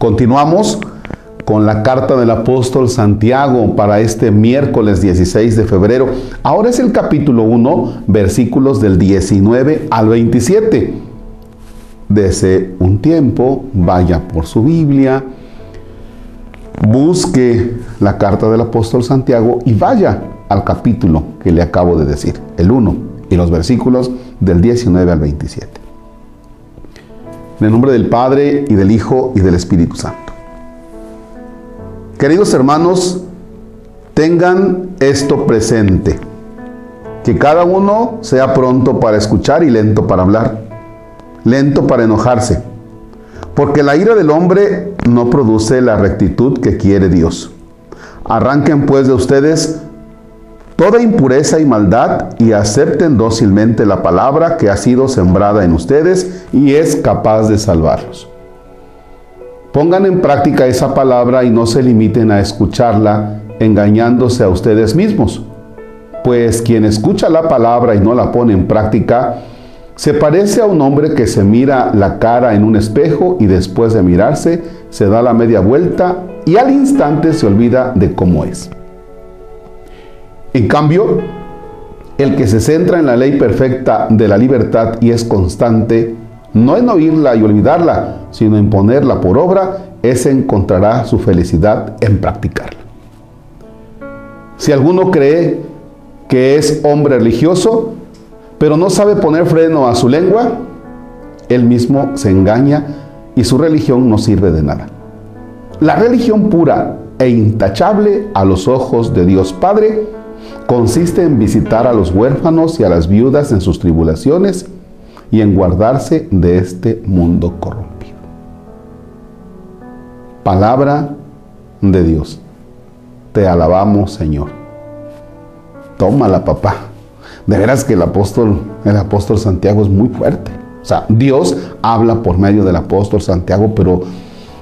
Continuamos con la carta del apóstol Santiago para este miércoles 16 de febrero. Ahora es el capítulo 1, versículos del 19 al 27. Desde un tiempo, vaya por su Biblia, busque la carta del apóstol Santiago y vaya al capítulo que le acabo de decir, el 1 y los versículos del 19 al 27. En el nombre del Padre y del Hijo y del Espíritu Santo. Queridos hermanos, tengan esto presente, que cada uno sea pronto para escuchar y lento para hablar, lento para enojarse, porque la ira del hombre no produce la rectitud que quiere Dios. Arranquen pues de ustedes toda impureza y maldad y acepten dócilmente la palabra que ha sido sembrada en ustedes y es capaz de salvarlos. Pongan en práctica esa palabra y no se limiten a escucharla engañándose a ustedes mismos, pues quien escucha la palabra y no la pone en práctica, se parece a un hombre que se mira la cara en un espejo y después de mirarse se da la media vuelta y al instante se olvida de cómo es. En cambio, el que se centra en la ley perfecta de la libertad y es constante, no en oírla y olvidarla, sino en ponerla por obra, ese encontrará su felicidad en practicarla. Si alguno cree que es hombre religioso, pero no sabe poner freno a su lengua, él mismo se engaña y su religión no sirve de nada. La religión pura e intachable a los ojos de Dios Padre consiste en visitar a los huérfanos y a las viudas en sus tribulaciones y en guardarse de este mundo corrompido. Palabra de Dios. Te alabamos, Señor. Tómala, papá. De veras que el apóstol, el apóstol Santiago es muy fuerte. O sea, Dios habla por medio del apóstol Santiago, pero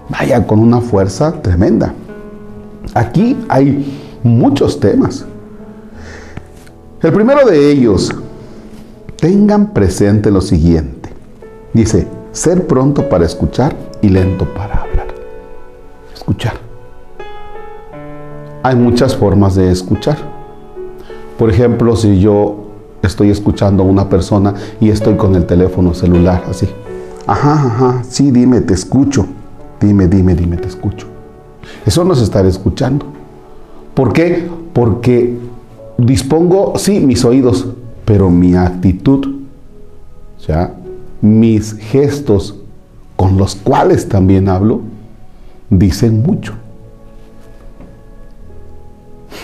vaya con una fuerza tremenda. Aquí hay muchos temas. El primero de ellos, tengan presente lo siguiente. Dice, ser pronto para escuchar y lento para hablar. Escuchar. Hay muchas formas de escuchar. Por ejemplo, si yo estoy escuchando a una persona y estoy con el teléfono celular así. Ajá, ajá, sí, dime, te escucho. Dime, dime, dime, te escucho. Eso no es estar escuchando. ¿Por qué? Porque dispongo, sí, mis oídos, pero mi actitud, sea, mis gestos con los cuales también hablo, dicen mucho.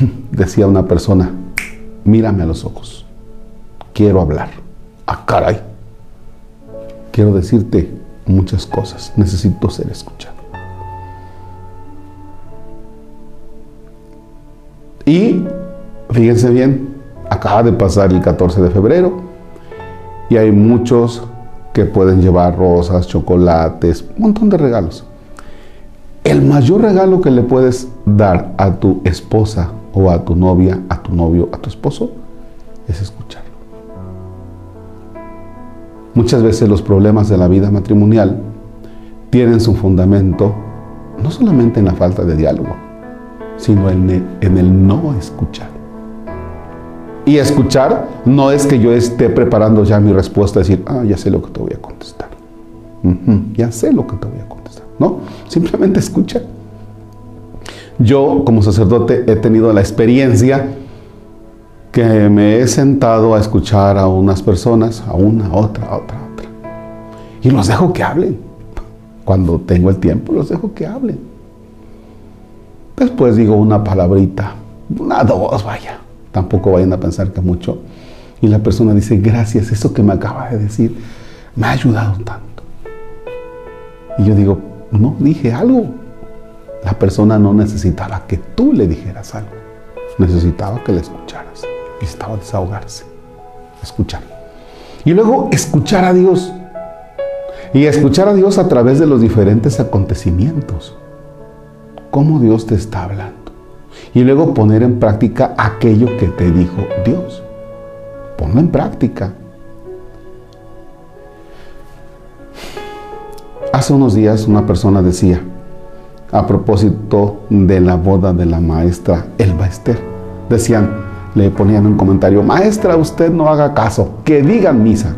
Decía una persona, mírame a los ojos, quiero hablar. Ah, caray, quiero decirte muchas cosas, necesito ser escuchado. Y Fíjense bien, acaba de pasar el 14 de febrero y hay muchos que pueden llevar rosas, chocolates, un montón de regalos. El mayor regalo que le puedes dar a tu esposa o a tu novia, a tu novio, a tu esposo, es escucharlo. Muchas veces los problemas de la vida matrimonial tienen su fundamento no solamente en la falta de diálogo, sino en el, en el no escuchar. Y escuchar no es que yo esté preparando ya mi respuesta, decir, ah, ya sé lo que te voy a contestar. ya sé lo que te voy a contestar. No, simplemente escucha. Yo como sacerdote he tenido la experiencia que me he sentado a escuchar a unas personas, a una, a otra, a otra, a otra. Y los dejo que hablen. Cuando tengo el tiempo, los dejo que hablen. Después digo una palabrita, una, dos, vaya tampoco vayan a pensar que mucho. Y la persona dice, gracias, eso que me acaba de decir me ha ayudado tanto. Y yo digo, no, dije algo. La persona no necesitaba que tú le dijeras algo. Necesitaba que le escucharas. Necesitaba desahogarse. Escuchar. Y luego escuchar a Dios. Y escuchar a Dios a través de los diferentes acontecimientos. Cómo Dios te está hablando y luego poner en práctica aquello que te dijo Dios. Ponlo en práctica. Hace unos días una persona decía, a propósito de la boda de la maestra Elba Esther. Decían, le ponían un comentario, maestra, usted no haga caso, que digan misa.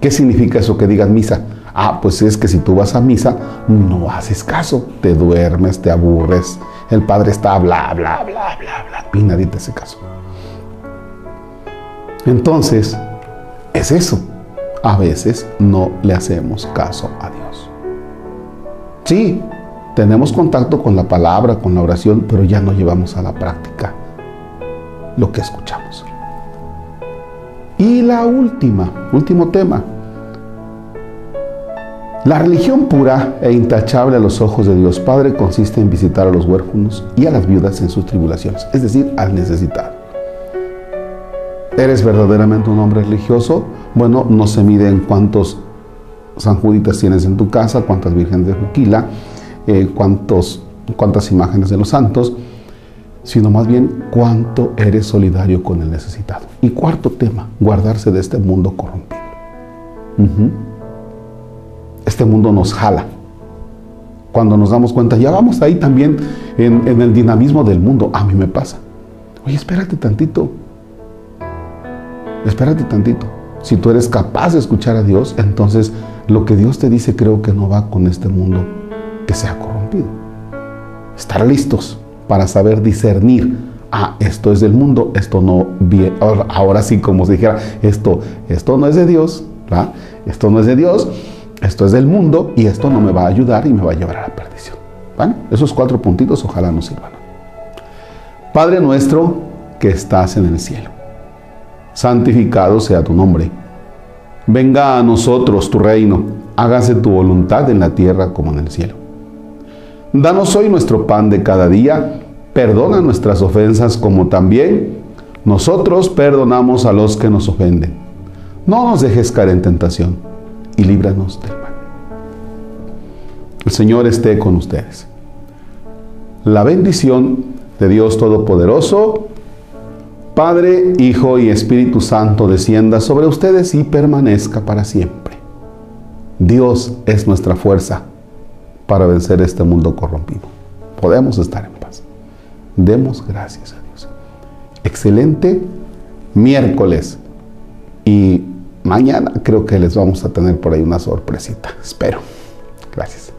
¿Qué significa eso que digan misa? Ah, pues es que si tú vas a misa, no haces caso, te duermes, te aburres, el padre está bla, bla, bla, bla, bla, y nadie te hace caso. Entonces, es eso. A veces no le hacemos caso a Dios. Sí, tenemos contacto con la palabra, con la oración, pero ya no llevamos a la práctica lo que escuchamos. Y la última, último tema. La religión pura e intachable a los ojos de Dios Padre consiste en visitar a los huérfanos y a las viudas en sus tribulaciones, es decir, al necesitado. ¿Eres verdaderamente un hombre religioso? Bueno, no se mide en cuántos San Juditas tienes en tu casa, cuántas vírgenes de Juquila, eh, cuántos, cuántas imágenes de los santos, sino más bien cuánto eres solidario con el necesitado. Y cuarto tema, guardarse de este mundo corrompido. Este mundo nos jala. Cuando nos damos cuenta, ya vamos ahí también en, el dinamismo del mundo. A mí me pasa. Oye, espérate tantito. Espérate tantito. Si tú eres capaz de escuchar a Dios, entonces lo que Dios te dice creo que no va con este mundo que se ha corrompido. Estar listos para saber discernir, ah, esto es del mundo, esto no, ahora, ahora sí como se dijera, esto, esto no es de Dios, ¿verdad? esto no es de Dios, esto es del mundo y esto no me va a ayudar y me va a llevar a la perdición. Bueno, esos cuatro puntitos ojalá nos sirvan. Padre nuestro que estás en el cielo, santificado sea tu nombre. Venga a nosotros tu reino, hágase tu voluntad en la tierra como en el cielo. Danos hoy nuestro pan de cada día, perdona nuestras ofensas como también nosotros perdonamos a los que nos ofenden. No nos dejes caer en tentación y líbranos del mal. El Señor esté con ustedes. La bendición de Dios Todopoderoso, Padre, Hijo y Espíritu Santo descienda sobre ustedes y permanezca para siempre. Dios es nuestra fuerza para vencer este mundo corrompido. Podemos estar en paz. Demos gracias a Dios. Excelente miércoles. Y mañana creo que les vamos a tener por ahí una sorpresita. Espero. Gracias.